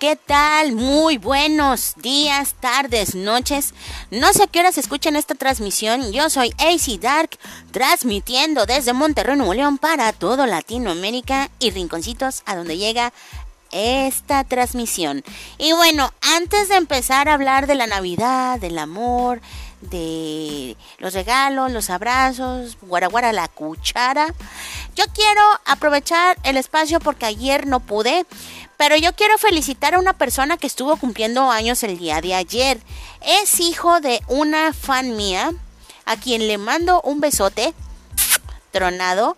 ¿Qué tal? Muy buenos días, tardes, noches. No sé a qué horas escuchan esta transmisión. Yo soy AC Dark, transmitiendo desde Monterrey, Nuevo León para todo Latinoamérica y rinconcitos a donde llega esta transmisión. Y bueno, antes de empezar a hablar de la Navidad, del amor, de los regalos, los abrazos, guaraguara la cuchara, yo quiero aprovechar el espacio porque ayer no pude pero yo quiero felicitar a una persona que estuvo cumpliendo años el día de ayer. Es hijo de una fan mía, a quien le mando un besote tronado.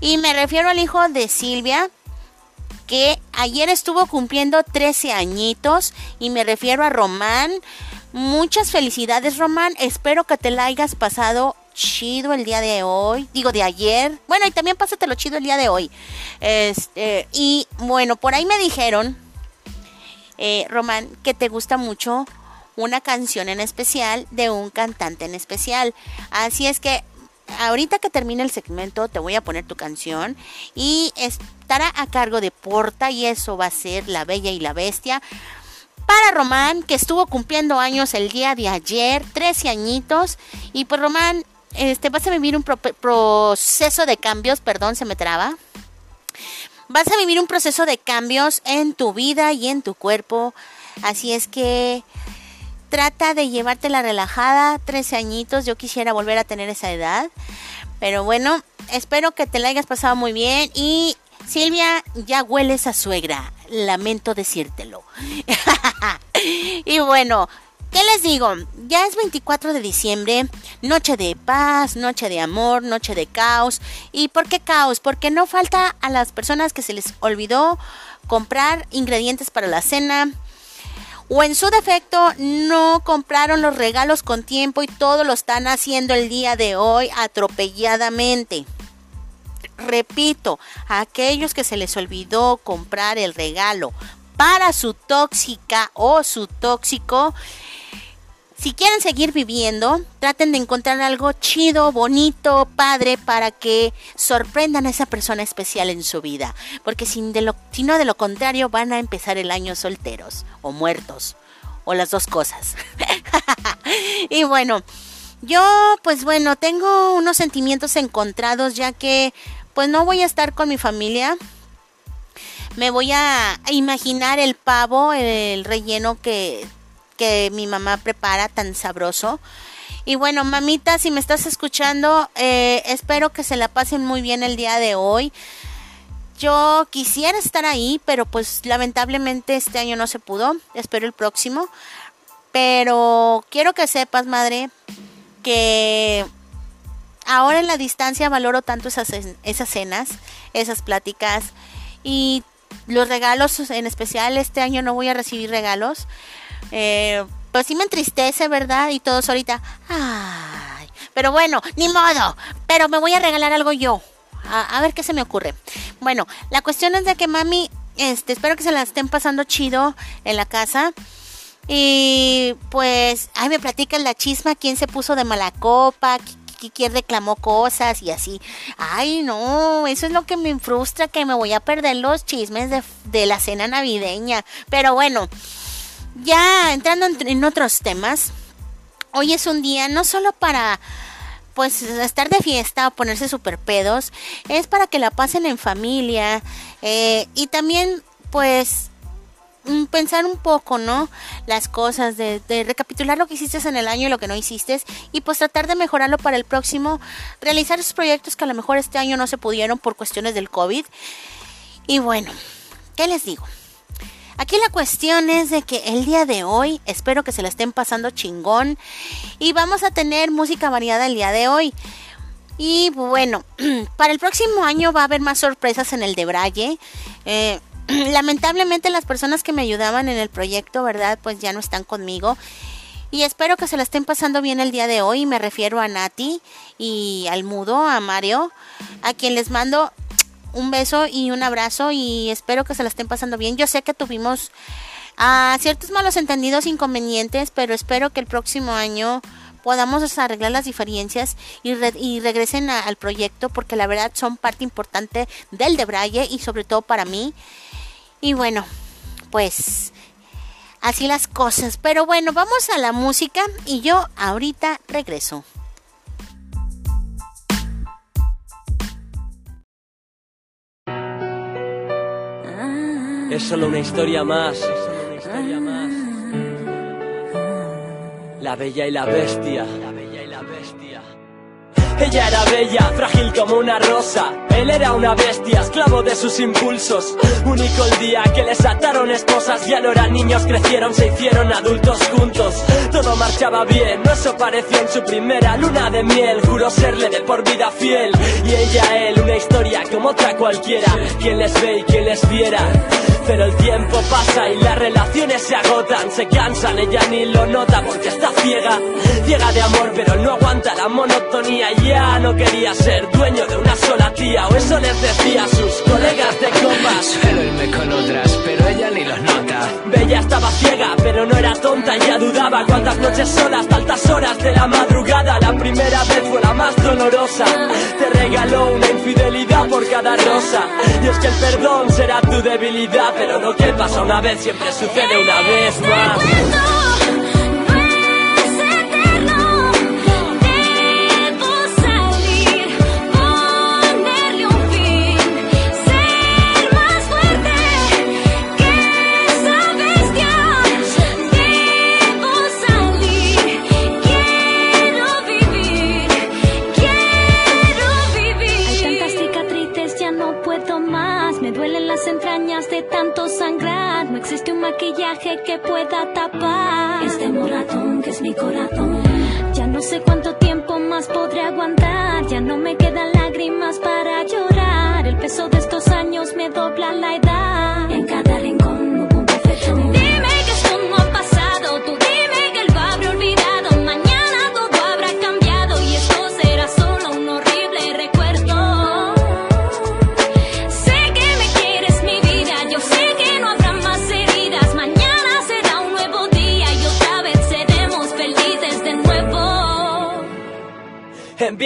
Y me refiero al hijo de Silvia, que ayer estuvo cumpliendo 13 añitos. Y me refiero a Román. Muchas felicidades, Román. Espero que te la hayas pasado chido el día de hoy, digo de ayer. Bueno, y también pásatelo chido el día de hoy. Este, y bueno, por ahí me dijeron, eh, Román, que te gusta mucho una canción en especial de un cantante en especial. Así es que ahorita que termine el segmento te voy a poner tu canción y estará a cargo de Porta y eso va a ser La Bella y la Bestia. Para Román, que estuvo cumpliendo años el día de ayer, 13 añitos. Y pues Román, este, vas a vivir un proceso de cambios, perdón, se me traba. Vas a vivir un proceso de cambios en tu vida y en tu cuerpo. Así es que trata de llevártela relajada, 13 añitos, yo quisiera volver a tener esa edad. Pero bueno, espero que te la hayas pasado muy bien y Silvia, ya hueles a suegra, lamento decírtelo. y bueno, ¿Qué les digo? Ya es 24 de diciembre, noche de paz, noche de amor, noche de caos. ¿Y por qué caos? Porque no falta a las personas que se les olvidó comprar ingredientes para la cena, o en su defecto no compraron los regalos con tiempo y todo lo están haciendo el día de hoy atropelladamente. Repito, a aquellos que se les olvidó comprar el regalo para su tóxica o su tóxico, si quieren seguir viviendo, traten de encontrar algo chido, bonito, padre, para que sorprendan a esa persona especial en su vida. Porque de lo, si no de lo contrario, van a empezar el año solteros o muertos. O las dos cosas. y bueno, yo pues bueno, tengo unos sentimientos encontrados ya que pues no voy a estar con mi familia. Me voy a imaginar el pavo, el relleno que que mi mamá prepara tan sabroso. Y bueno, mamita, si me estás escuchando, eh, espero que se la pasen muy bien el día de hoy. Yo quisiera estar ahí, pero pues lamentablemente este año no se pudo. Espero el próximo. Pero quiero que sepas, madre, que ahora en la distancia valoro tanto esas, esas cenas, esas pláticas y los regalos en especial. Este año no voy a recibir regalos. Eh, pues sí me entristece, ¿verdad? Y todos ahorita, ay, pero bueno, ni modo, pero me voy a regalar algo yo. A, ver qué se me ocurre. Bueno, la cuestión es de que mami, este, espero que se la estén pasando chido en la casa. Y pues, ay, me platican la chisma, quién se puso de mala copa, quién reclamó cosas y así. Ay, no, eso es lo que me frustra, que me voy a perder los chismes de, de la cena navideña. Pero bueno, ya entrando en, otros temas, hoy es un día no solo para pues estar de fiesta o ponerse super pedos, es para que la pasen en familia eh, y también pues mm, pensar un poco, ¿no? Las cosas, de, de, recapitular lo que hiciste en el año y lo que no hiciste y pues tratar de mejorarlo para el próximo, realizar esos proyectos que a lo mejor este año no se pudieron por cuestiones del COVID. Y bueno, ¿qué les digo? Aquí la cuestión es de que el día de hoy espero que se la estén pasando chingón y vamos a tener música variada el día de hoy. Y bueno, para el próximo año va a haber más sorpresas en el de Braille. Eh, lamentablemente las personas que me ayudaban en el proyecto, ¿verdad? Pues ya no están conmigo. Y espero que se la estén pasando bien el día de hoy. Me refiero a Nati y al mudo, a Mario, a quien les mando un beso y un abrazo y espero que se la estén pasando bien. Yo sé que tuvimos ah, ciertos malos entendidos, inconvenientes, pero espero que el próximo año podamos arreglar las diferencias y, regresen al proyecto porque la verdad son parte importante del de y sobre todo para mí. Y bueno, pues así las cosas. Pero bueno, vamos a la música y yo ahorita regreso. Es solo una historia más. La bella y la bestia. La bella y la bestia. Ella era bella, frágil como una rosa. Él era una bestia, esclavo de sus impulsos. Único el día que les ataron esposas, ya no eran niños, crecieron, se hicieron adultos juntos. Todo marchaba bien, no eso pareció en su primera luna de miel. Juró serle de por vida fiel. Y ella, él, una historia como otra cualquiera. Quien les ve y quien les viera. Pero el tiempo pasa y las relaciones se agotan, se cansan, ella ni lo nota porque está ciega, ciega de amor, pero no aguanta la monotonía. Ya no quería ser dueño de una sola tía, o eso les decía a sus colegas de copas. Suelo irme con otras, pero ella ni los nota. Bella estaba ciega, pero no era tonta, ya dudaba cuántas noches solas, hasta altas horas de la madrugada. La primera vez fue la más dolorosa, te regaló una infidelidad por cada rosa. Y es que el perdón será tu debilidad pero lo que pasa una vez siempre sucede una vez más. Que pueda tapar este moratón que es mi corazón. Ya no sé cuánto tiempo más podré aguantar, ya no me quedan lágrimas para llorar. El peso de estos años me dobla la edad.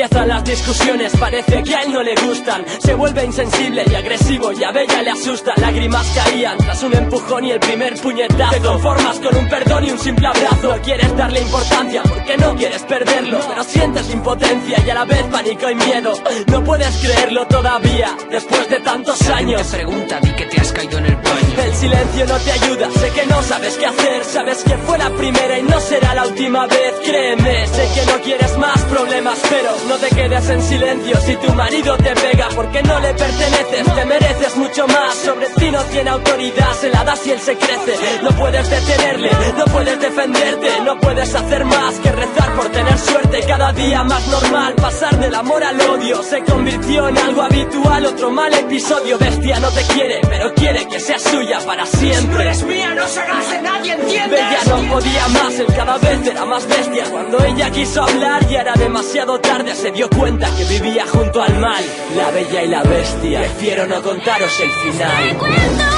Empiezan las discusiones, parece que a él no le gustan. Se vuelve insensible y agresivo y a Bella le asusta. Lágrimas caían tras un empujón y el primer puñetazo. Te conformas con un perdón y un simple abrazo. Quieres darle importancia porque no quieres perderlo. Pero sientes impotencia y a la vez pánico y miedo. No puedes creerlo todavía, después de tantos años. Te pregunta, di que te has caído en el baño. El silencio no te ayuda, sé que no sabes qué hacer, sabes que fue la primera y no será la última vez, créeme, sé que no quieres más problemas, pero no te quedes en silencio si tu marido te pega, porque no le perteneces, te mereces mucho más, sobre ti no tiene autoridad, se la das y él se crece, no puedes detenerle, no puedes defenderte, no puedes hacer más que rezar por tener suerte, cada día más normal, pasar del amor al odio, se convirtió en algo habitual, otro mal episodio, bestia no te quiere, pero quiere que seas suya para siempre. eres mía, no se hagas de nadie, ¿entiendes? Bella no podía más, él cada vez era más bestia. Cuando ella quiso hablar ya era demasiado tarde, se dio cuenta que vivía junto al mal. La bella y la bestia, prefiero no contaros el final.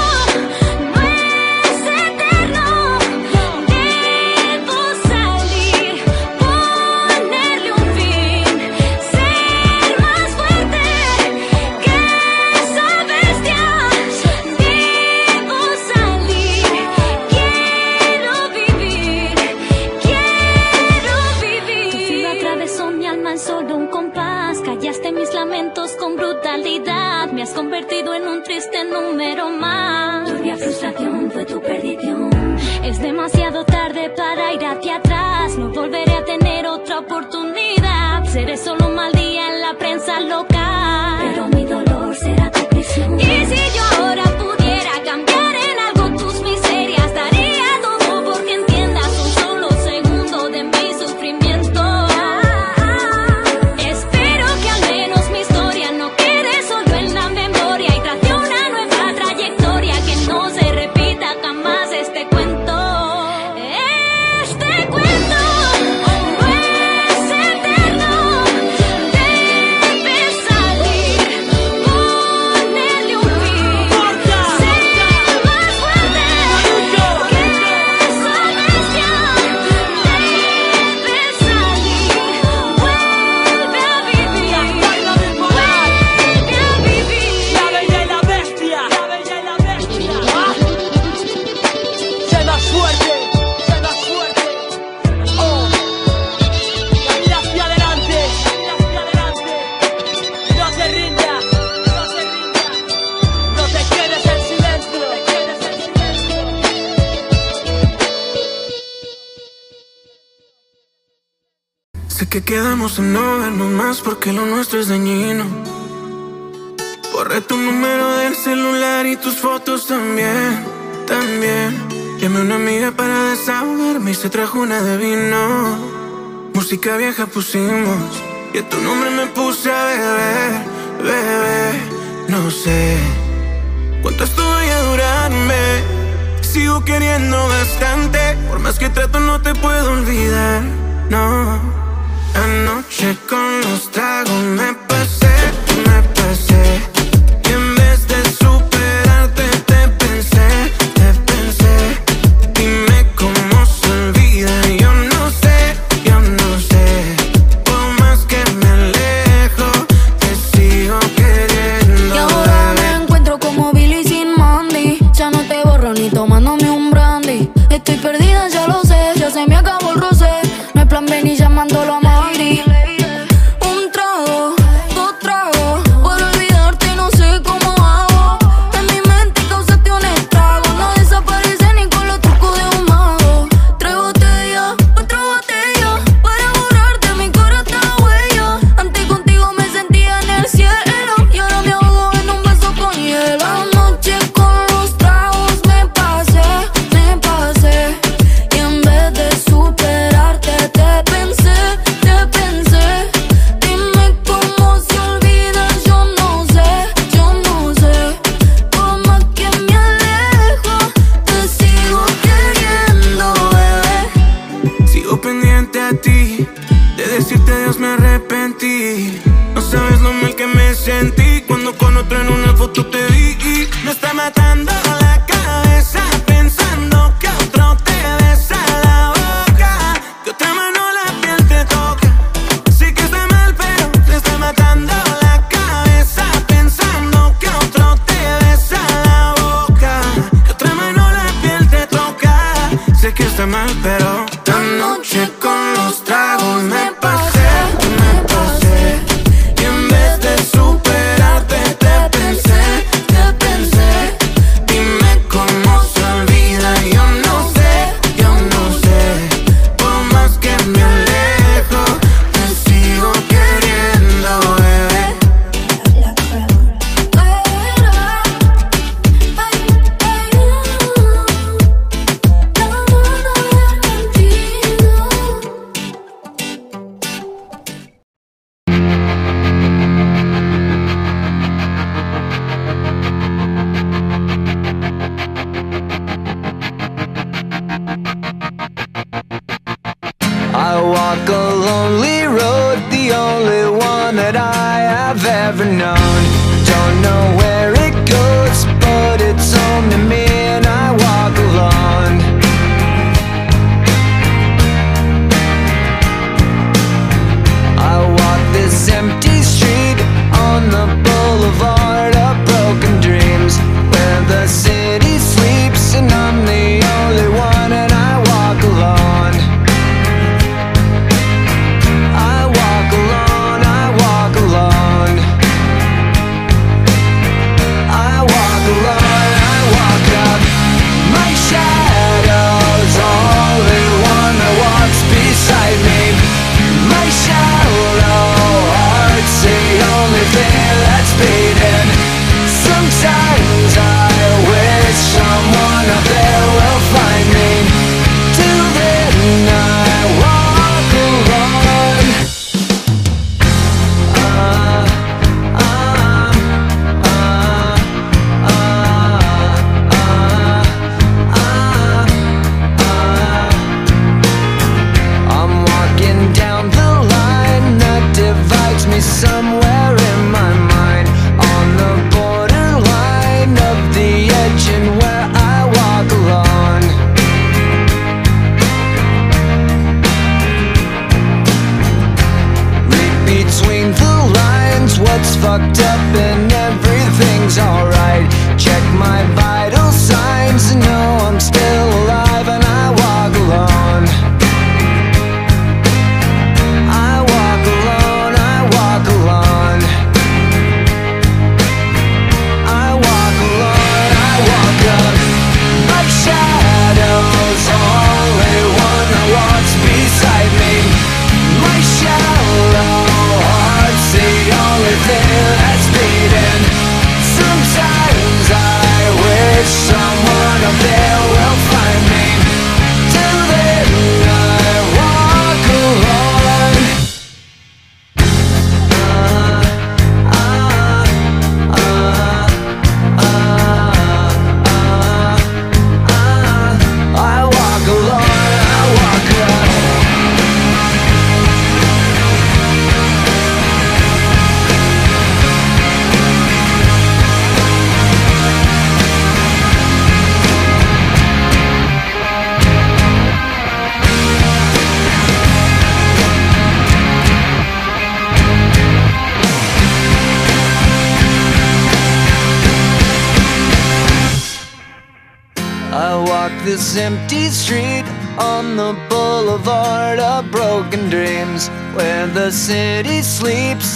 esto es dañino. Borré tu número del celular y tus fotos también, también. Llamé a una amiga para desahogarme y se trajo una de vino. Música vieja pusimos y a tu nombre me puse a beber, beber. No sé cuánto esto vaya a durarme. Sigo queriendo bastante, por más que trato no te puedo olvidar, no. Anoche con los tragos me pasé, me pasé.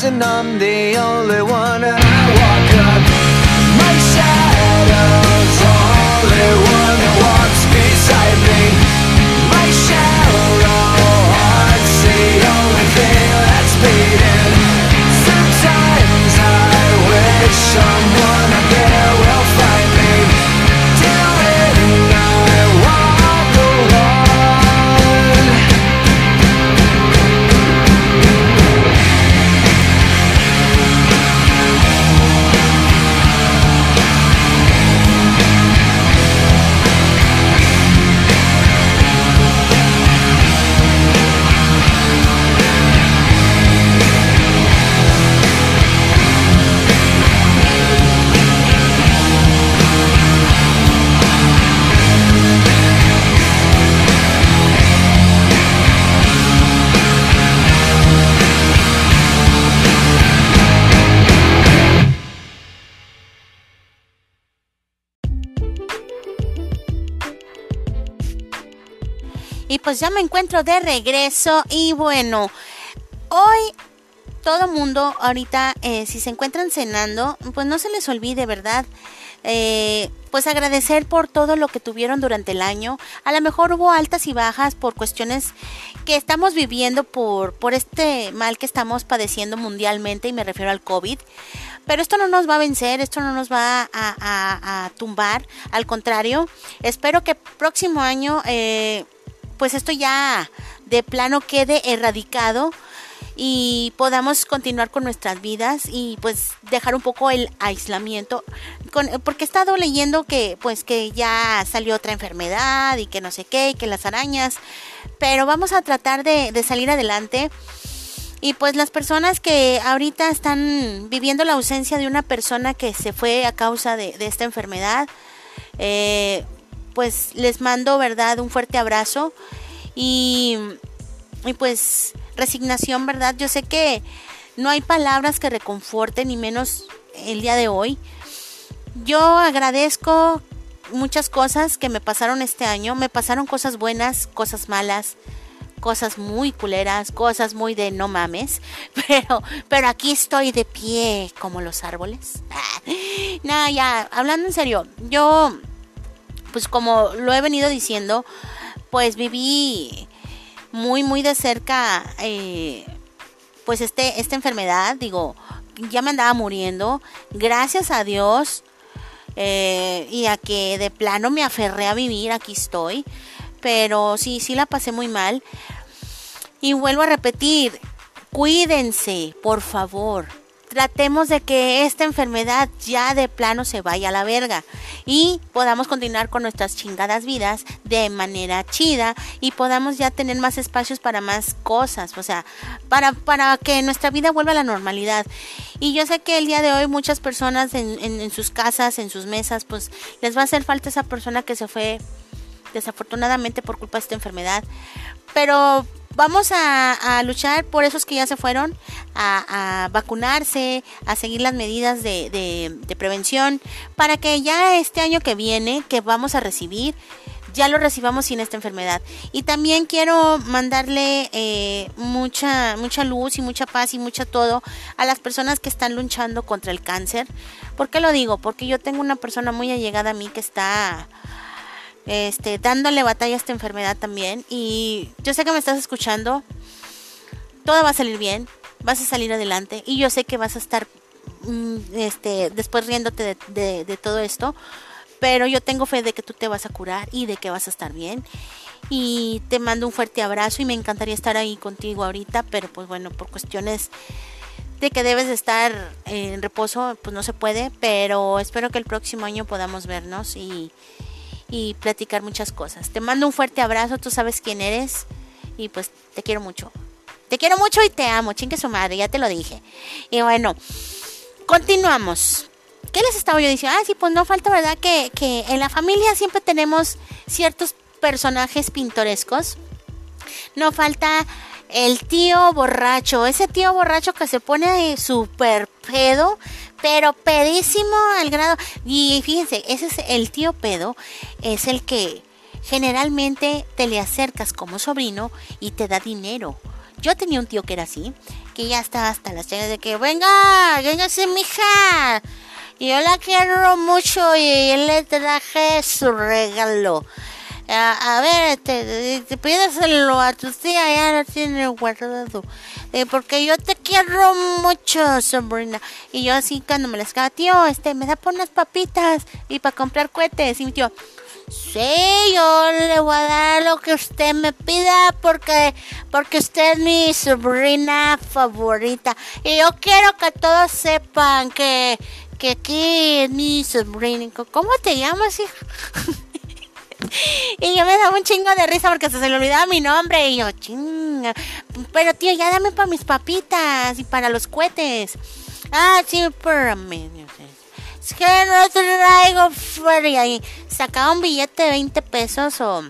And I'm the only one Ya me encuentro de regreso y bueno, hoy todo mundo ahorita, eh, si se encuentran cenando, pues no se les olvide, ¿verdad? Eh, pues agradecer por todo lo que tuvieron durante el año. A lo mejor hubo altas y bajas por cuestiones que estamos viviendo por, por este mal que estamos padeciendo mundialmente y me refiero al COVID. Pero esto no nos va a vencer, esto no nos va a tumbar. Al contrario, espero que próximo año eh, pues esto ya de plano quede erradicado y podamos continuar con nuestras vidas y pues dejar un poco el aislamiento con, porque he estado leyendo que pues que ya salió otra enfermedad y que no sé qué y que las arañas pero vamos a tratar de, salir adelante. Y pues las personas que ahorita están viviendo la ausencia de una persona que se fue a causa de, de esta enfermedad eh, pues les mando verdad un fuerte abrazo y, y pues resignación verdad yo sé que no hay palabras que reconforten ni menos el día de hoy. Yo agradezco muchas cosas que me pasaron este año. Me pasaron cosas buenas cosas malas cosas muy culeras, cosas muy de no mames, pero, pero aquí estoy de pie como los árboles. Nada, ya, hablando en serio, yo, pues como lo he venido diciendo, pues viví muy, muy de cerca, eh, pues este, esta enfermedad, digo, ya me andaba muriendo, gracias a Dios, eh, y a que de plano me aferré a vivir, aquí estoy. Pero sí, sí la pasé muy mal. Y vuelvo a repetir, cuídense, por favor. Tratemos de que esta enfermedad ya de plano se vaya a la verga y podamos continuar con nuestras chingadas vidas de manera chida y podamos ya tener más espacios para más cosas, o sea, para, para que nuestra vida vuelva a la normalidad. Y yo sé que el día de hoy muchas personas en, en- en sus casas, en sus mesas, pues les va a hacer falta esa persona que se fue desafortunadamente por culpa de esta enfermedad. Pero vamos a, luchar por esos que ya se fueron, a, a vacunarse, a seguir las medidas de, de- de prevención, para que ya este año que viene, que vamos a recibir, ya lo recibamos sin esta enfermedad. Y también quiero mandarle eh, mucha, mucha luz y mucha paz y mucha todo a las personas que están luchando contra el cáncer. ¿Por qué lo digo? Porque yo tengo una persona muy allegada a mí que está este, dándole batalla a esta enfermedad también. Y yo sé que me estás escuchando. Todo va a salir bien. Vas a salir adelante. Y yo sé que vas a estar mm, este, después riéndote de, de- todo esto. Pero yo tengo fe de que tú te vas a curar y de que vas a estar bien. Y te mando un fuerte abrazo y me encantaría estar ahí contigo ahorita. Pero pues bueno, por cuestiones de que debes de estar en reposo, pues no se puede. Pero espero que el próximo año podamos vernos y, y platicar muchas cosas. Te mando un fuerte abrazo, tú sabes quién eres y pues te quiero mucho. Te quiero mucho y te amo, chingue su madre, ya te lo dije. Y bueno, continuamos. ¿Qué les estaba yo diciendo? Ah, sí, pues no falta, ¿verdad? Que, que en la familia siempre tenemos ciertos personajes pintorescos. No falta el tío borracho, ese tío borracho que se pone súper pedo, pero pedísimo al grado. Y fíjense, ese es el tío pedo, es el que generalmente te le acercas como sobrino y te da dinero. Yo tenía un tío que era así, que ya estaba hasta las chagas de que, venga, véngase mija. Yo la quiero mucho y le traje su regalo. A, a ver, te, te pídeselo a tu tía, ya lo tiene guardado. Eh, porque yo te quiero mucho, sobrina. Y yo así cuando me las quedaba, tío, este, me da por unas papitas y para comprar cohetes. Y mi tío, sí, yo le voy a dar lo que usted me pida porque, porque usted es mi sobrina favorita. Y yo quiero que todos sepan que, que aquí es mi sobrina. ¿Cómo te llamas, hija? Y yo me daba un chingo de risa porque se, se le olvidaba mi nombre. Y yo, chinga. Pero tío, ya dame para mis papitas y para los cohetes. Ah, sí, espérame. Es que no traigo feria. Y sacaba un billete de 20 pesos o.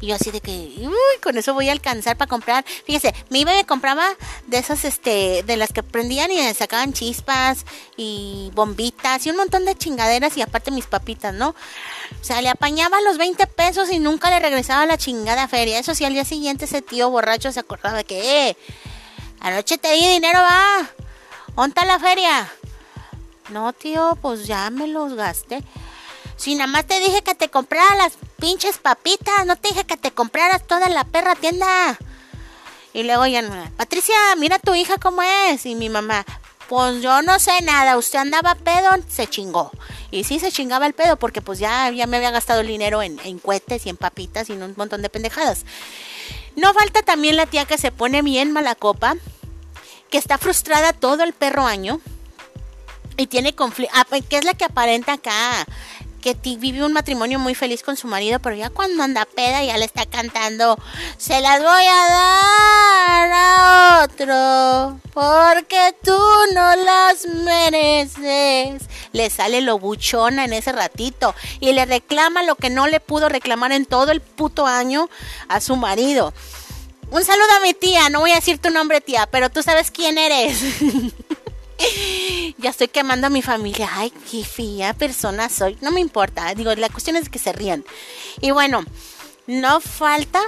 Y yo así de que, uy, con eso voy a alcanzar para comprar. Fíjese, mi me compraba de esas, este, de las que prendían y sacaban chispas y bombitas y un montón de chingaderas y aparte mis papitas, ¿no? O sea, le apañaba los 20 pesos y nunca le regresaba la chingada feria. Eso sí, al día siguiente ese tío borracho se acordaba de que, eh, anoche te di dinero, va. ¿Onta la feria? No, tío, pues ya me los gasté. Si nada más te dije que te comprara las pinches papitas, no te dije que te compraras toda la perra tienda. Y luego ya, Patricia, mira tu hija cómo es. Y mi mamá, pues yo no sé nada, usted andaba pedo, se chingó. Y sí se chingaba el pedo porque pues ya, ya me había gastado el dinero en, en cohetes y en papitas y en un montón de pendejadas. No falta también la tía que se pone bien mala copa, que está frustrada todo el perro año y tiene conflicto, que es la que aparenta acá, que vive un matrimonio muy feliz con su marido, pero ya cuando anda peda ya le está cantando, se las voy a dar a otro, porque tú no las mereces. Le sale lo buchona en ese ratito y le reclama lo que no le pudo reclamar en todo el puto año a su marido. Un saludo a mi tía, no voy a decir tu nombre tía, pero tú sabes quién eres. ya estoy quemando a mi familia. Ay, qué fea persona soy. No me importa. Digo, la cuestión es que se rían. Y bueno, no falta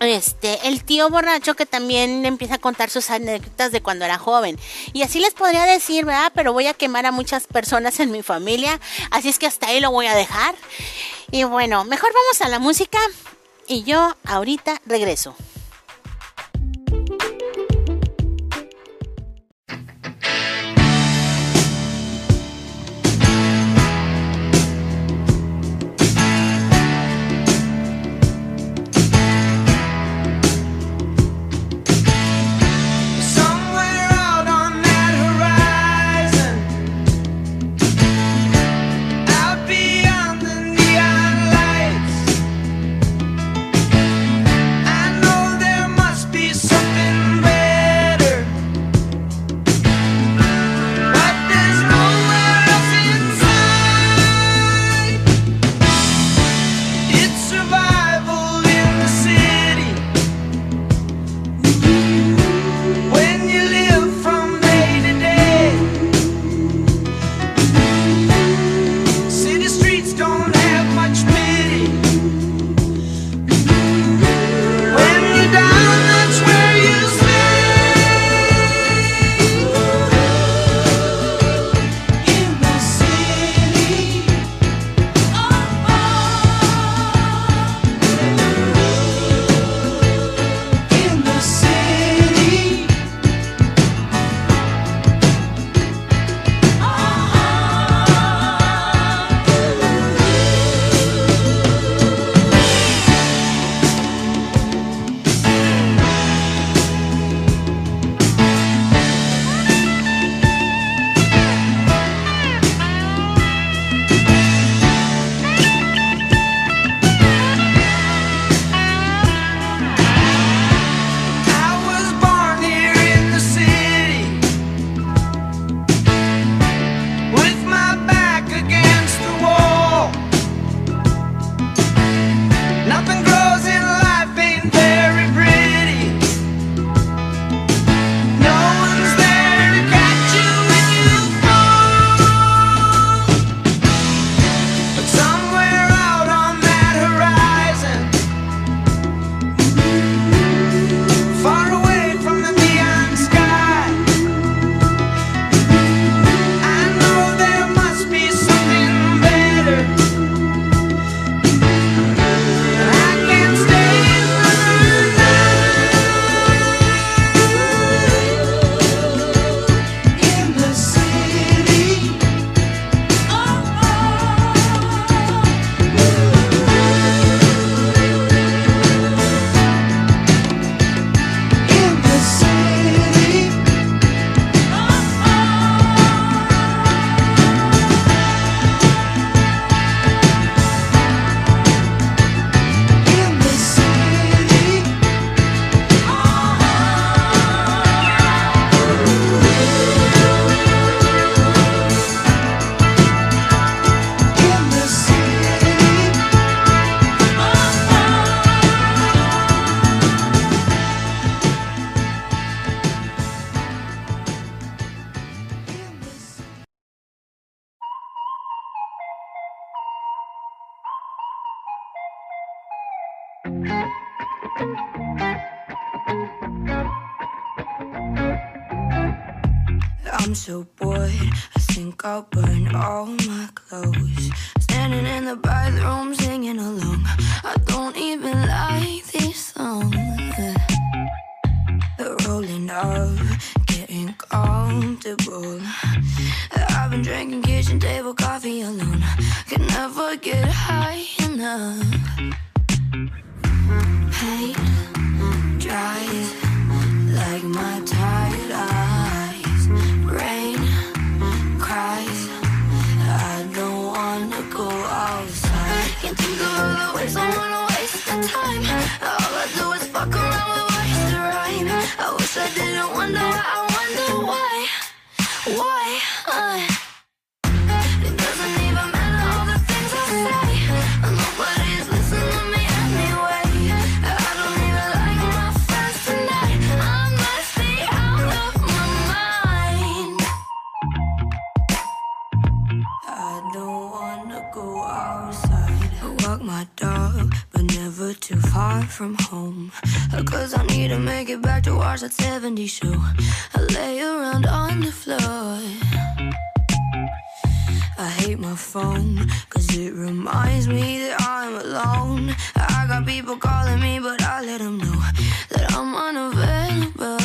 este, el tío borracho que también empieza a contar sus anécdotas de cuando era joven. Y así les podría decir. Pero voy a quemar a muchas personas en mi familia. Así es que hasta ahí lo voy a dejar. Y bueno, mejor vamos a la música. Y yo ahorita regreso. So bored, I think I'll burn all my clothes. Standing in the bathroom singing along. I don't even like this song. The rolling up, getting comfortable. I've been drinking kitchen table coffee alone. Can never get high enough. Paint dries like my tired I wanna waste the time. All I do is fuck around rhyme. I wish I didn't wonder why. I wonder why. Why? Uh, Dog, but never too far from home. Cause I need to make it back to watch that 70 show. I lay around on the floor. I hate my phone, cause it reminds me that I'm alone. I got people calling me, but I let them know that I'm unavailable.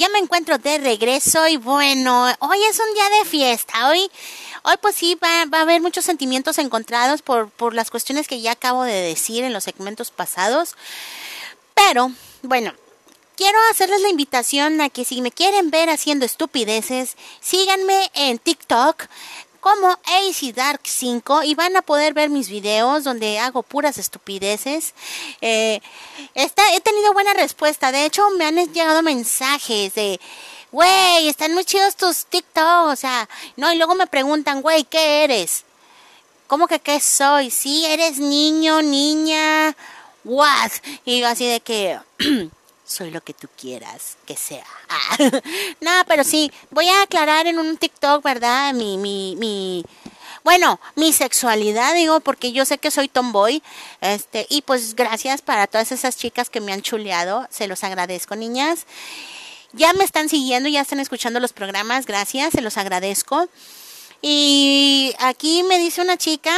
Ya me encuentro de regreso y bueno, hoy es un día de fiesta. Hoy, hoy pues sí va, va a haber muchos sentimientos encontrados por, por las cuestiones que ya acabo de decir en los segmentos pasados. Pero, bueno, quiero hacerles la invitación a que si me quieren ver haciendo estupideces, síganme en TikTok como AC Dark 5 y van a poder ver mis videos donde hago puras estupideces. Eh, está, he tenido buena respuesta. De hecho, me han llegado mensajes de, güey, están muy chidos tus TikToks. O sea, no, y luego me preguntan, güey, ¿qué eres? ¿Cómo que qué soy? Sí, eres niño, niña, what? Y yo así de que soy lo que tú quieras que sea. Ah. no, pero sí, voy a aclarar en un TikTok, ¿verdad? Mi, mi, mi, bueno, mi sexualidad, digo, porque yo sé que soy tomboy. Este, y pues gracias para todas esas chicas que me han chuleado. Se los agradezco, niñas. Ya me están siguiendo, ya están escuchando los programas, gracias, se los agradezco. Y aquí me dice una chica,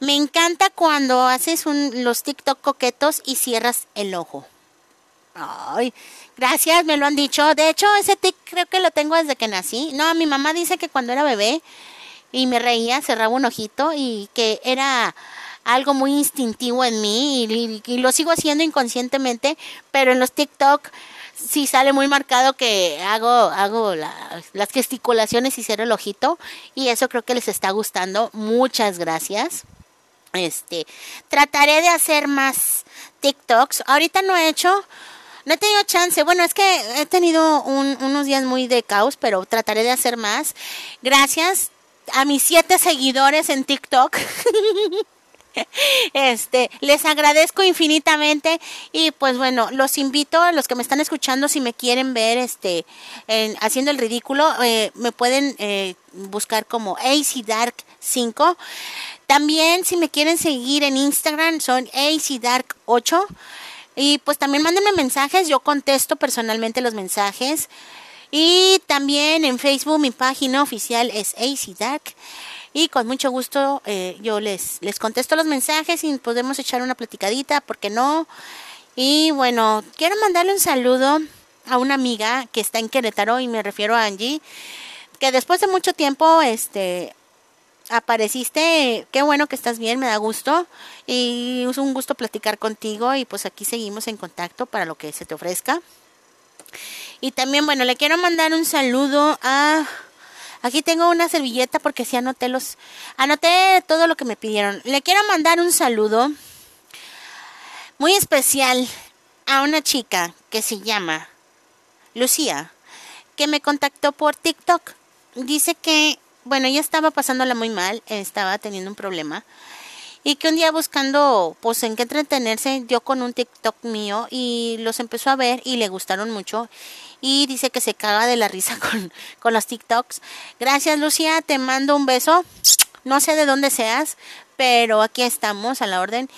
me encanta cuando haces un, los TikTok coquetos y cierras el ojo. Ay, gracias, me lo han dicho. De hecho, ese tic creo que lo tengo desde que nací. No, mi mamá dice que cuando era bebé y me reía, cerraba un ojito y que era algo muy instintivo en mí y, y lo sigo haciendo inconscientemente, pero en los TikTok sí sale muy marcado que hago, hago la- las gesticulaciones y cierro el ojito y eso creo que les está gustando. Muchas gracias. Este, trataré de hacer más TikToks. Ahorita no he hecho, no he tenido chance. Bueno, es que he tenido un- unos días muy de caos, pero trataré de hacer más. Gracias a mis siete seguidores en TikTok. Este, les agradezco infinitamente y pues bueno, los invito a los que me están escuchando si me quieren ver este en- haciendo el ridículo, eh, me pueden eh, buscar como AC Dark 5. También si me quieren seguir en Instagram son AC Dark 8 y pues también mándenme mensajes, yo contesto personalmente los mensajes. Y también en Facebook mi página oficial es AC Dark. Y con mucho gusto eh, yo les, les contesto los mensajes y podemos echar una platicadita, ¿por qué no? Y bueno, quiero mandarle un saludo a una amiga que está en Querétaro y me refiero a Angie, que después de mucho tiempo este apareciste, qué bueno que estás bien, me da gusto y es un gusto platicar contigo y pues aquí seguimos en contacto para lo que se te ofrezca. Y también, bueno, le quiero mandar un saludo a... Aquí tengo una servilleta porque sí anoté los... Anoté todo lo que me pidieron. Le quiero mandar un saludo muy especial a una chica que se llama Lucía, que me contactó por TikTok. Dice que, bueno, ella estaba pasándola muy mal, estaba teniendo un problema. Y que un día buscando, pues, en qué entretenerse, dio con un TikTok mío y los empezó a ver y le gustaron mucho. Y dice que se caga de la risa con, con los TikToks. Gracias, Lucía, te mando un beso. No sé de dónde seas, pero aquí estamos a la orden.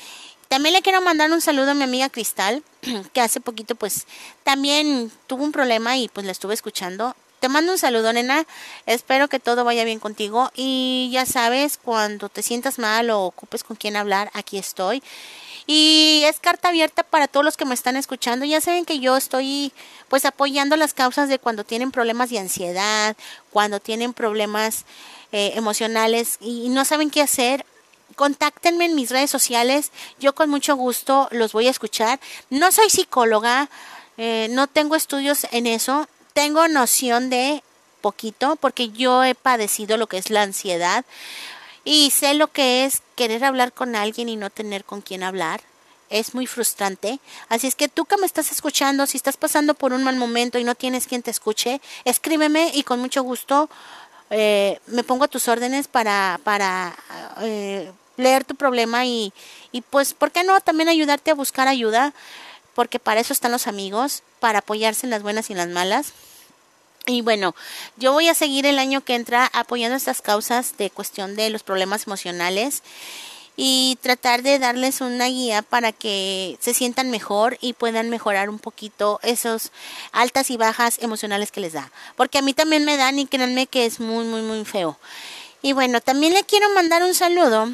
También le quiero mandar un saludo a mi amiga Cristal, que hace poquito pues también tuvo un problema y pues la estuve escuchando. Te mando un saludo, nena. Espero que todo vaya bien contigo. Y ya sabes, cuando te sientas mal o ocupes con quién hablar, aquí estoy. Y es carta abierta para todos los que me están escuchando. Ya saben que yo estoy pues apoyando las causas de cuando tienen problemas de ansiedad, cuando tienen problemas eh, emocionales y no saben qué hacer contáctenme en mis redes sociales. Yo con mucho gusto los voy a escuchar. No soy psicóloga, eh, no tengo estudios en eso. Tengo noción de poquito porque yo he padecido lo que es la ansiedad y sé lo que es querer hablar con alguien y no tener con quién hablar. Es muy frustrante. Así es que tú que me estás escuchando, si estás pasando por un mal momento y no tienes quien te escuche, escríbeme y con mucho gusto eh, me pongo a tus órdenes para, para eh, leer tu problema y, y pues, ¿por qué no? También ayudarte a buscar ayuda, porque para eso están los amigos, para apoyarse en las buenas y en las malas. Y bueno, yo voy a seguir el año que entra apoyando estas causas de cuestión de los problemas emocionales y tratar de darles una guía para que se sientan mejor y puedan mejorar un poquito esos altas y bajas emocionales que les da. Porque a mí también me dan y créanme que es muy, muy, muy feo. Y bueno, también le quiero mandar un saludo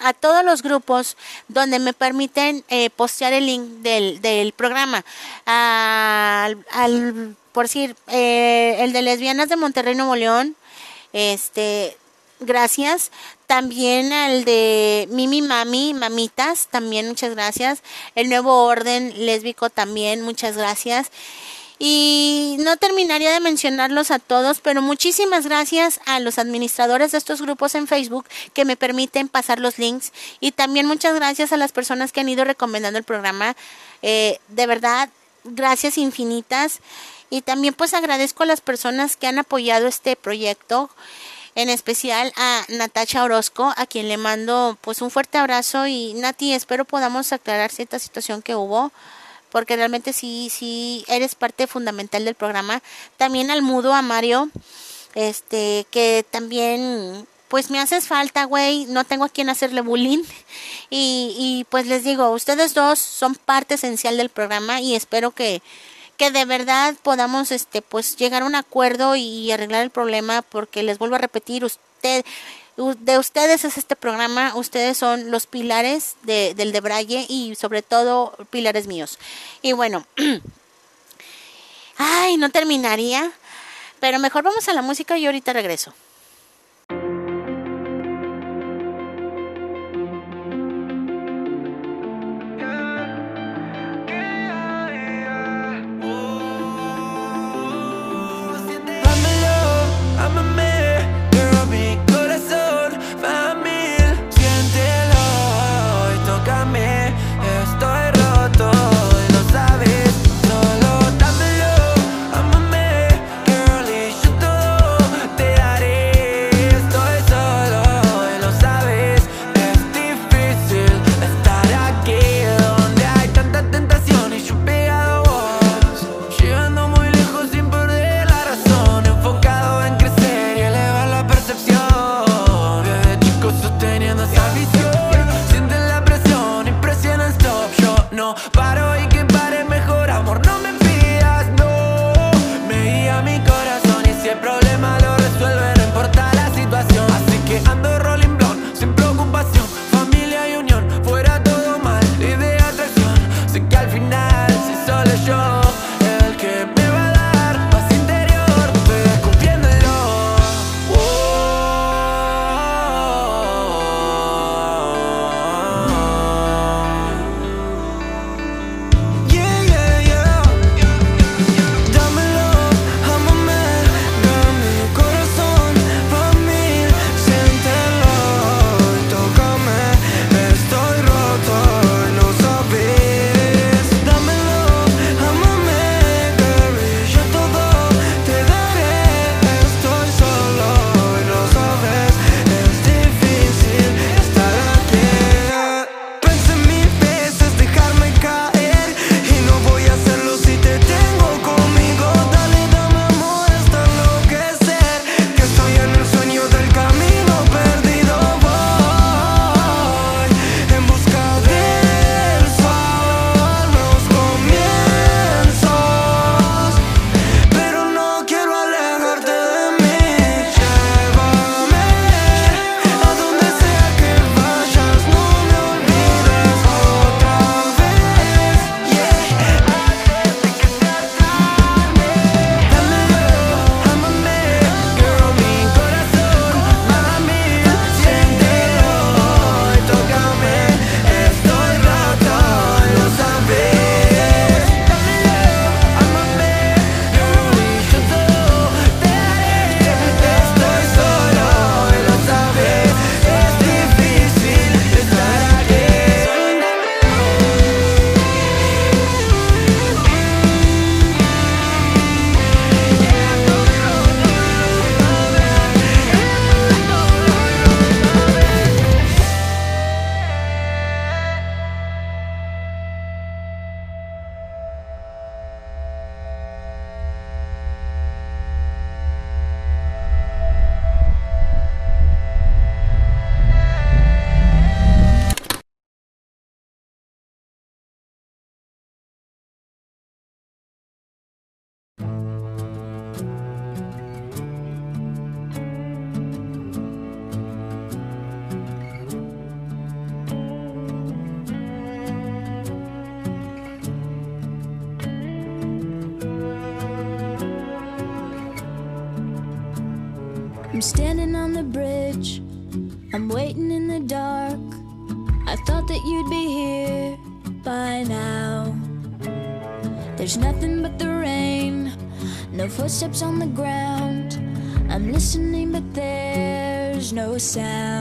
a todos los grupos donde me permiten eh, postear el link del, del programa. Al, al- por decir, eh, el de lesbianas de Monterrey, Nuevo León. Este, gracias. También al de Mimi Mami, Mamitas, también muchas gracias. El nuevo orden lésbico también, muchas gracias. Y no terminaría de mencionarlos a todos, pero muchísimas gracias a los administradores de estos grupos en Facebook que me permiten pasar los links. Y también muchas gracias a las personas que han ido recomendando el programa. Eh, de verdad, gracias infinitas. Y también pues agradezco a las personas que han apoyado este proyecto. En especial a Natacha Orozco, a quien le mando pues un fuerte abrazo y Nati, espero podamos aclarar cierta situación que hubo porque realmente sí, sí, eres parte fundamental del programa. También al mudo, a Mario, este, que también, pues me haces falta, güey, no tengo a quien hacerle bullying. Y, y pues les digo, ustedes dos son parte esencial del programa y espero que, que de verdad podamos, este, pues llegar a un acuerdo y arreglar el problema, porque les vuelvo a repetir, usted, de ustedes es este programa, ustedes son los pilares de, del de Braille y sobre todo pilares míos. Y bueno, ay, no terminaría, pero mejor vamos a la música y ahorita regreso. Sound.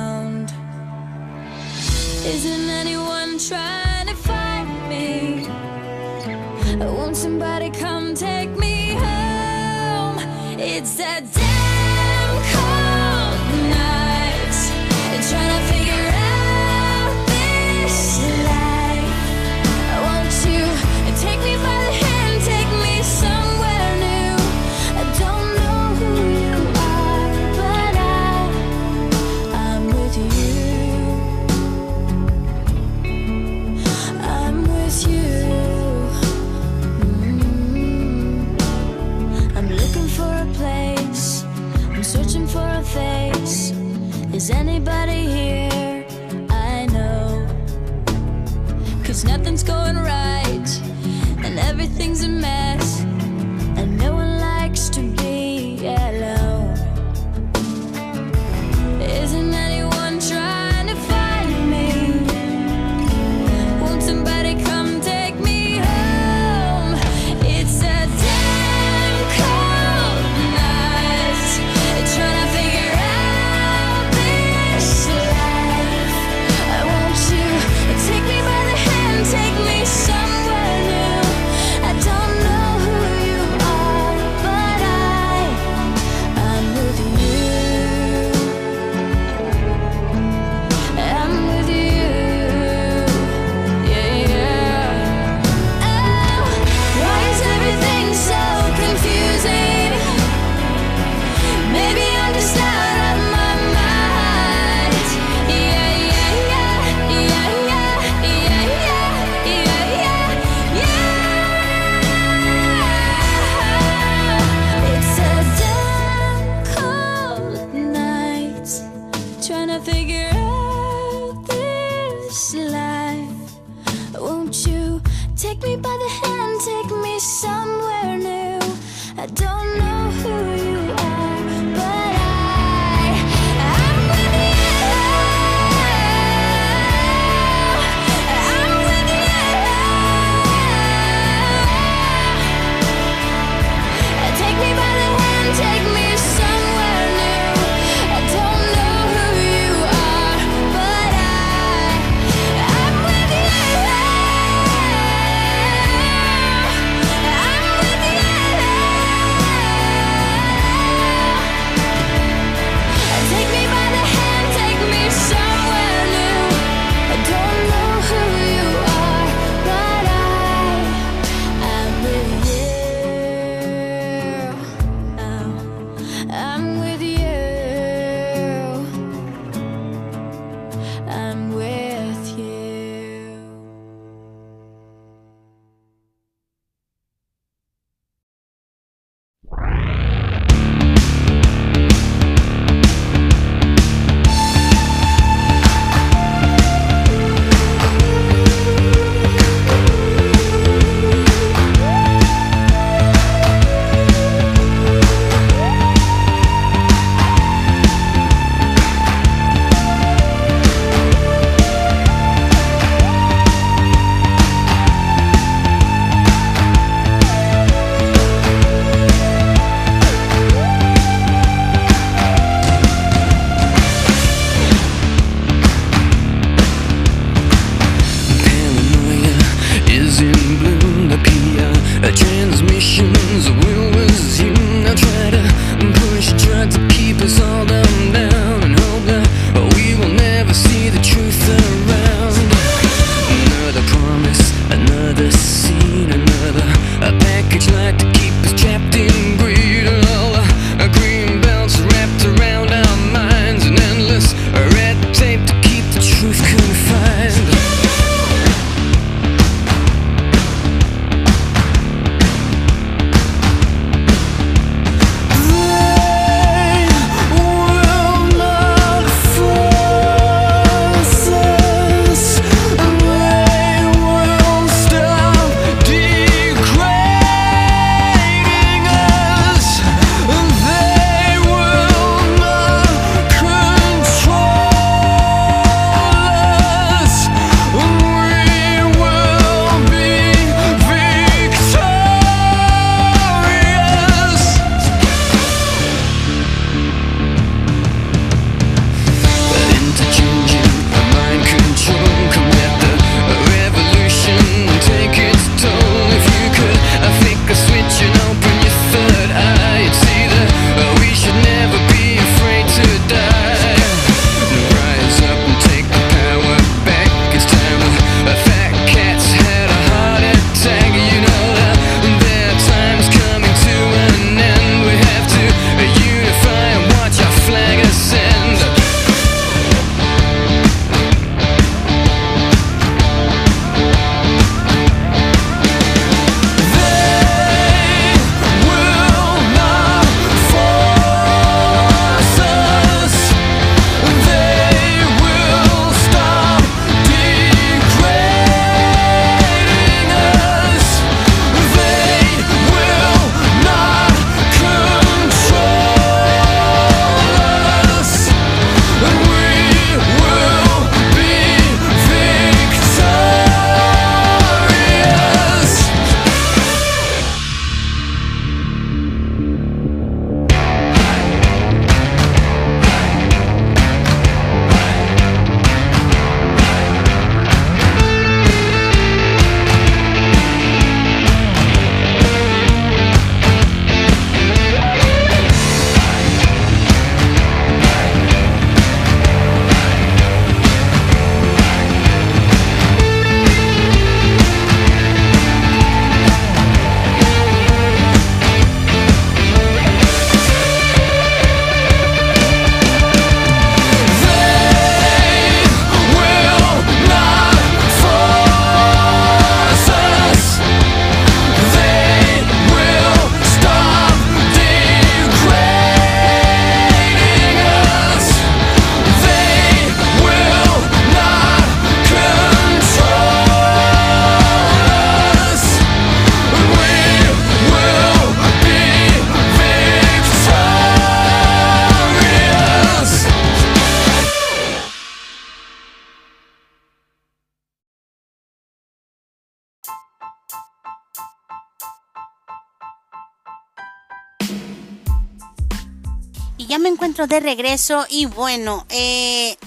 De regreso y bueno, eh,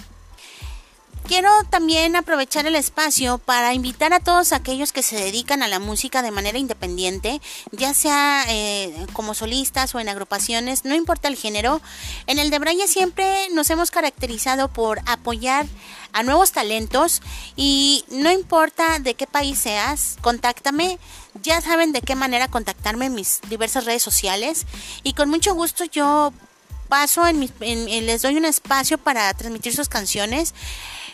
Quiero también aprovechar el espacio para invitar a todos aquellos que se dedican a la música de manera independiente, ya sea eh, como solistas o en agrupaciones, no importa el género. En el de Braille siempre nos hemos caracterizado por apoyar a nuevos talentos y no importa de qué país seas, contáctame. Ya saben de qué manera contactarme en mis diversas redes sociales y con mucho gusto yo paso en, mis, en- les doy un espacio para transmitir sus canciones.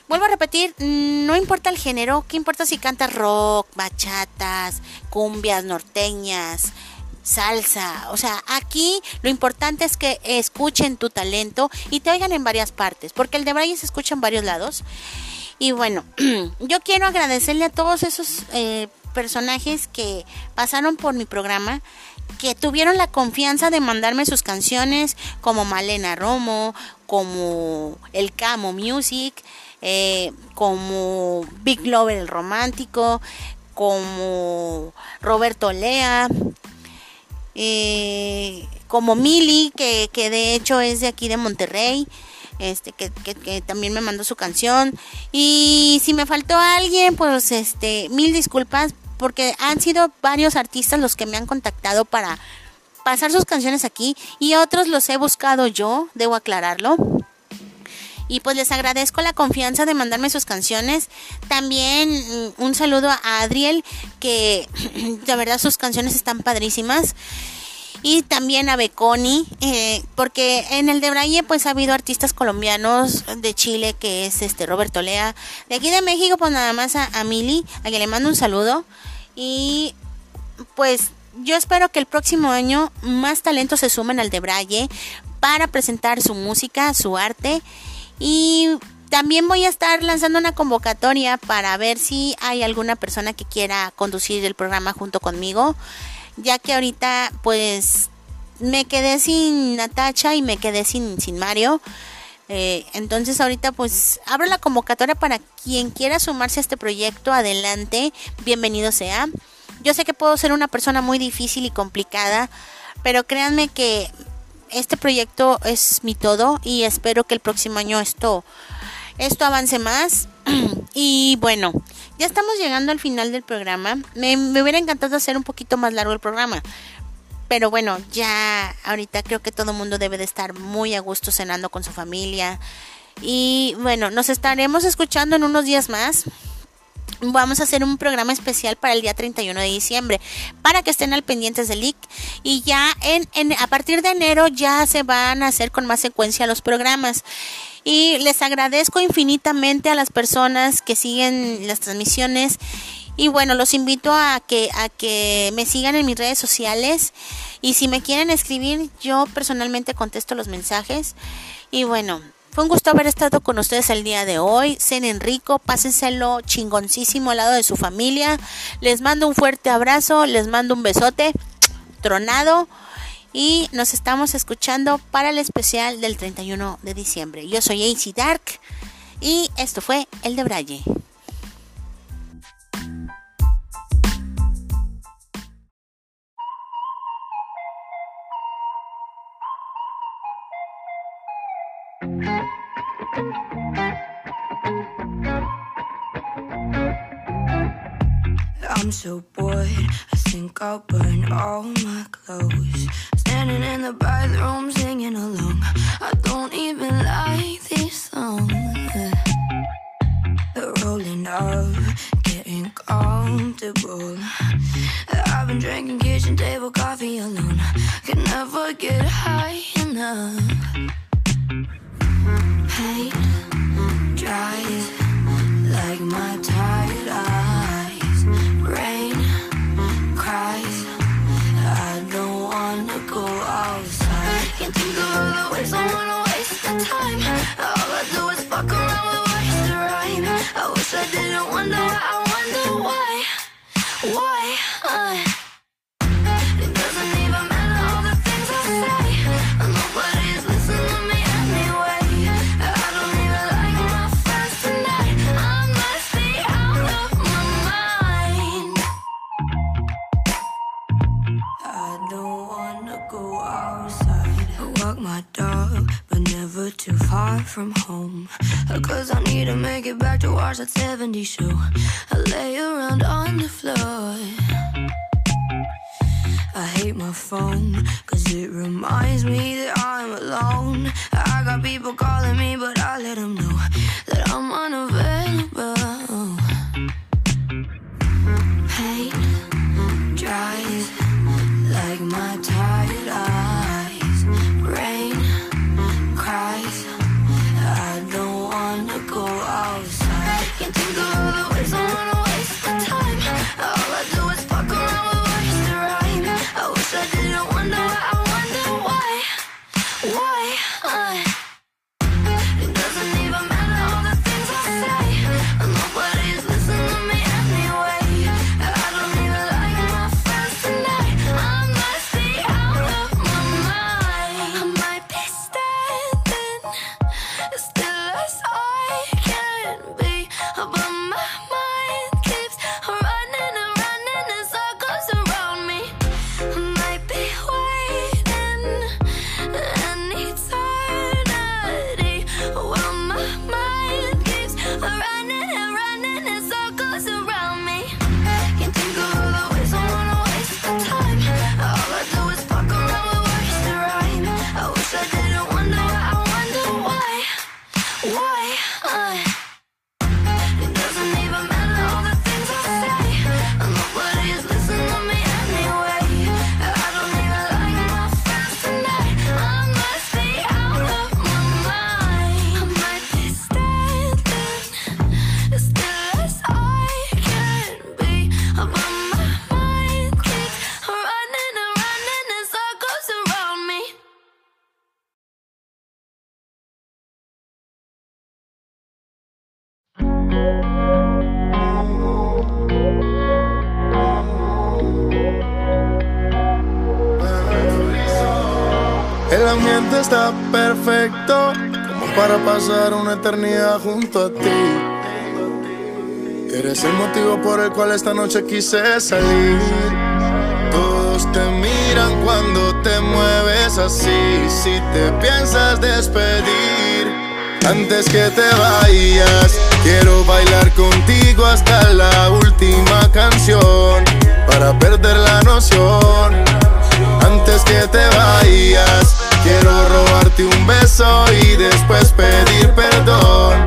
Vuelvo a repetir, mm, no importa el género, ¿qué importa si cantas rock, bachatas, cumbias norteñas, salsa? O sea, aquí lo importante es que escuchen tu talento y te oigan en varias partes, porque el de Braille se escucha en varios lados. Y bueno, yo quiero agradecerle a todos esos eh, personajes que pasaron por mi programa, que tuvieron la confianza de mandarme sus canciones, como Malena Romo, como El Camo Music, eh, como Big Lover el Romántico, como Roberto Lea, eh, como Mili, que, que de hecho es de aquí de Monterrey, este, que, que- que también me mandó su canción. Y si me faltó alguien, pues este, mil disculpas, porque han sido varios artistas los que me han contactado para pasar sus canciones aquí y otros los he buscado yo, debo aclararlo. Y pues les agradezco la confianza de mandarme sus canciones. También mm, un saludo a Adriel, que de verdad sus canciones están padrísimas. Y también a Beconi, eh, porque en el de Braille pues ha habido artistas colombianos de Chile, que es este Roberto Lea. De aquí de México pues nada más a, a Mili, a quien le mando un saludo. Y pues yo espero que el próximo año más talentos se sumen al de Braille para presentar su música, su arte y también voy a estar lanzando una convocatoria para ver si hay alguna persona que quiera conducir el programa junto conmigo, ya que ahorita pues me quedé sin Natacha y me quedé sin, sin Mario. Eh, entonces ahorita pues abro la convocatoria para quien quiera sumarse a este proyecto, adelante, bienvenido sea. Yo sé que puedo ser una persona muy difícil y complicada, pero créanme que este proyecto es mi todo y espero que el próximo año esto, esto avance más. y bueno, ya estamos llegando al final del programa. Me, me hubiera encantado hacer un poquito más largo el programa. Pero bueno, ya ahorita creo que todo el mundo debe de estar muy a gusto cenando con su familia. Y bueno, nos estaremos escuchando en unos días más. Vamos a hacer un programa especial para el día 31 de diciembre para que estén al pendientes del link y ya en, en- a partir de enero ya se van a hacer con más secuencia los programas y les agradezco infinitamente a las personas que siguen las transmisiones y bueno los invito a que a que me sigan en mis redes sociales y si me quieren escribir yo personalmente contesto los mensajes y bueno fue un gusto haber estado con ustedes el día de hoy. Cenen rico, pásenselo chingoncísimo al lado de su familia. Les mando un fuerte abrazo, les mando un besote tronado y nos estamos escuchando para el especial del 31 de diciembre. Yo soy AC Dark y esto fue El de Braille. I'm so bored, I think I'll burn all my clothes. Standing in the bathroom singing along. I don't even like this song. The rolling up, getting comfortable. I've been drinking kitchen table coffee alone. Can never get high enough. Paint dries like my tired I wish I didn't wonder. I wonder why. Why? Uh, dog, but never too far from home. Cause I need to make it back to watch that 70s show. I lay around on the floor. I hate my phone, cause it reminds me that I'm alone. I got people calling me, but I let them know that I'm unavailable. Pain El ambiente está perfecto, como para pasar una eternidad junto a ti. Eres el motivo por el cual esta noche quise salir. Todos te miran cuando te mueves así. Si te piensas despedir, antes que te vayas, quiero bailar contigo hasta la última canción. Para perder la noción. Antes que te vayas, quiero robarte un beso y después pedir perdón.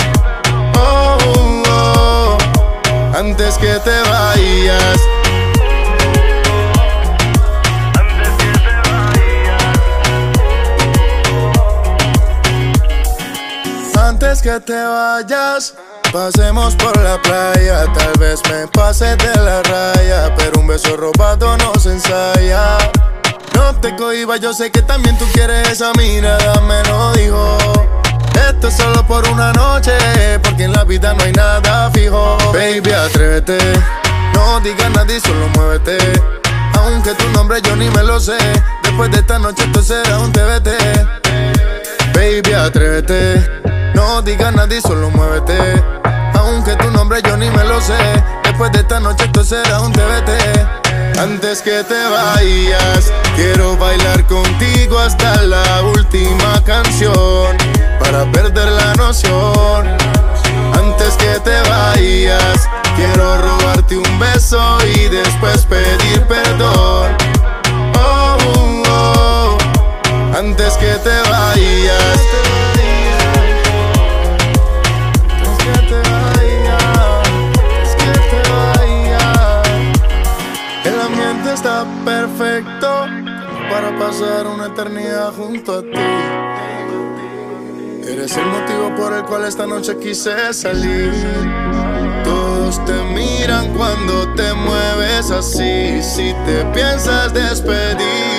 Oh, oh, antes que te vayas. Antes que te vayas, pasemos por la playa. Tal vez me pase de la raya, pero un beso robado no se ensaya. No te cohibas, yo sé que también tú quieres esa mirada, me lo dijo. Esto es solo por una noche, porque en la vida no hay nada fijo. Baby, atrévete, no digas nada y solo muévete. Aunque tu nombre yo ni me lo sé, después de esta noche esto será un TBT. Baby, atrévete. No digas nada y solo muévete. Aunque tu nombre yo ni me lo sé. Después de esta noche esto será un TBT. Antes que te vayas, quiero bailar contigo hasta la última canción. Para perder la noción. Antes que te vayas, quiero robarte un beso y después pedir perdón. Oh, oh, antes que te vayas. Pasar una eternidad junto a ti. Eres el motivo por el cual esta noche quise salir. Todos te miran cuando te mueves así. Si te piensas despedir.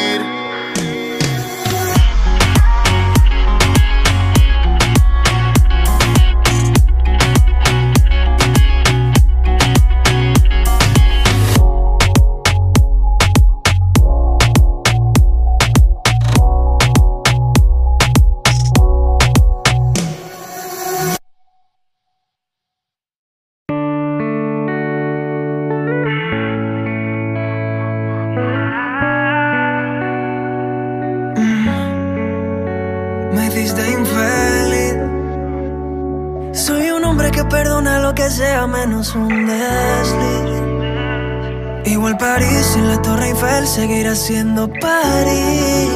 Siendo París.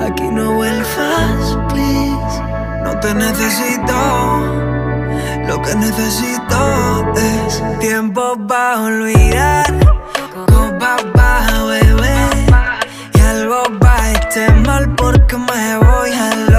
Aquí no vuelvas, please. No te necesito. Lo que necesito es tiempo para olvidar, copas para beber y algo va este mal porque me voy a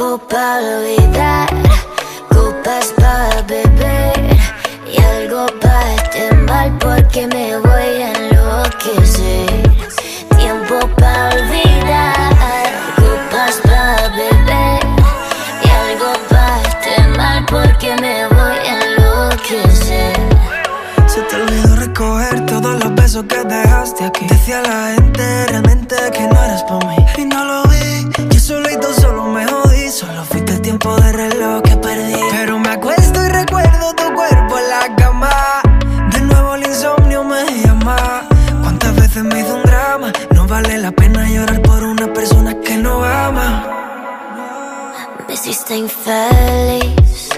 tiempo para olvidar. Copas para beber. Y algo para este mal porque me voy a enloquecer. Tiempo para olvidar. Copas para beber. Y algo para este mal porque me voy a enloquecer. Se te olvidó recoger todos los besos que dejaste aquí. Decía la gente realmente que no eras para mí. Y no lo vi, yo solo me jodí. Solo fuiste el tiempo de reloj que perdí. Pero me acuesto y recuerdo tu cuerpo en la cama. De nuevo el insomnio me llama. ¿Cuántas veces me hizo un drama? No vale la pena llorar por una persona que no ama. Me hiciste infeliz.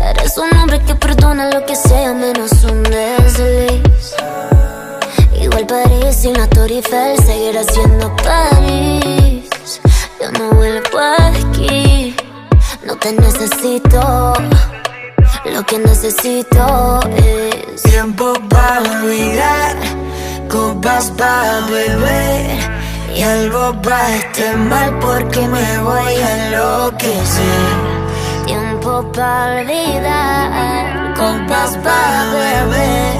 Eres un hombre que perdona lo que sea menos un desliz. Igual París sin la Torre Eiffel seguirá siendo París. Yo no vuelvo aquí. No te necesito. Lo que necesito es Tiempo para olvidar, copas para beber y algo para este mal porque me voy a enloquecer. tiempo para olvidar. Copas para beber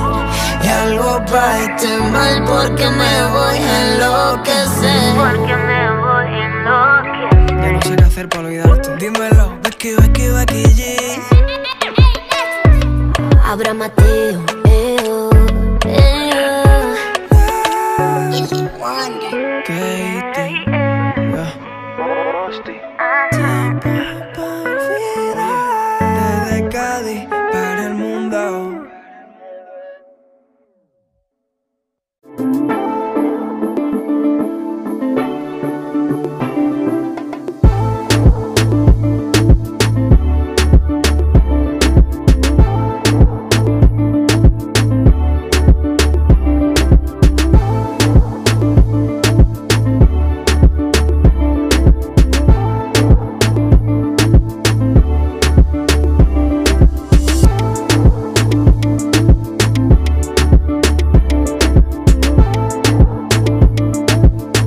y algo para este mal porque me voy a enloquecer. Porque me hacer para olvidarte. Dímelo, Becky, Becky, Becky G. Abra Mateo,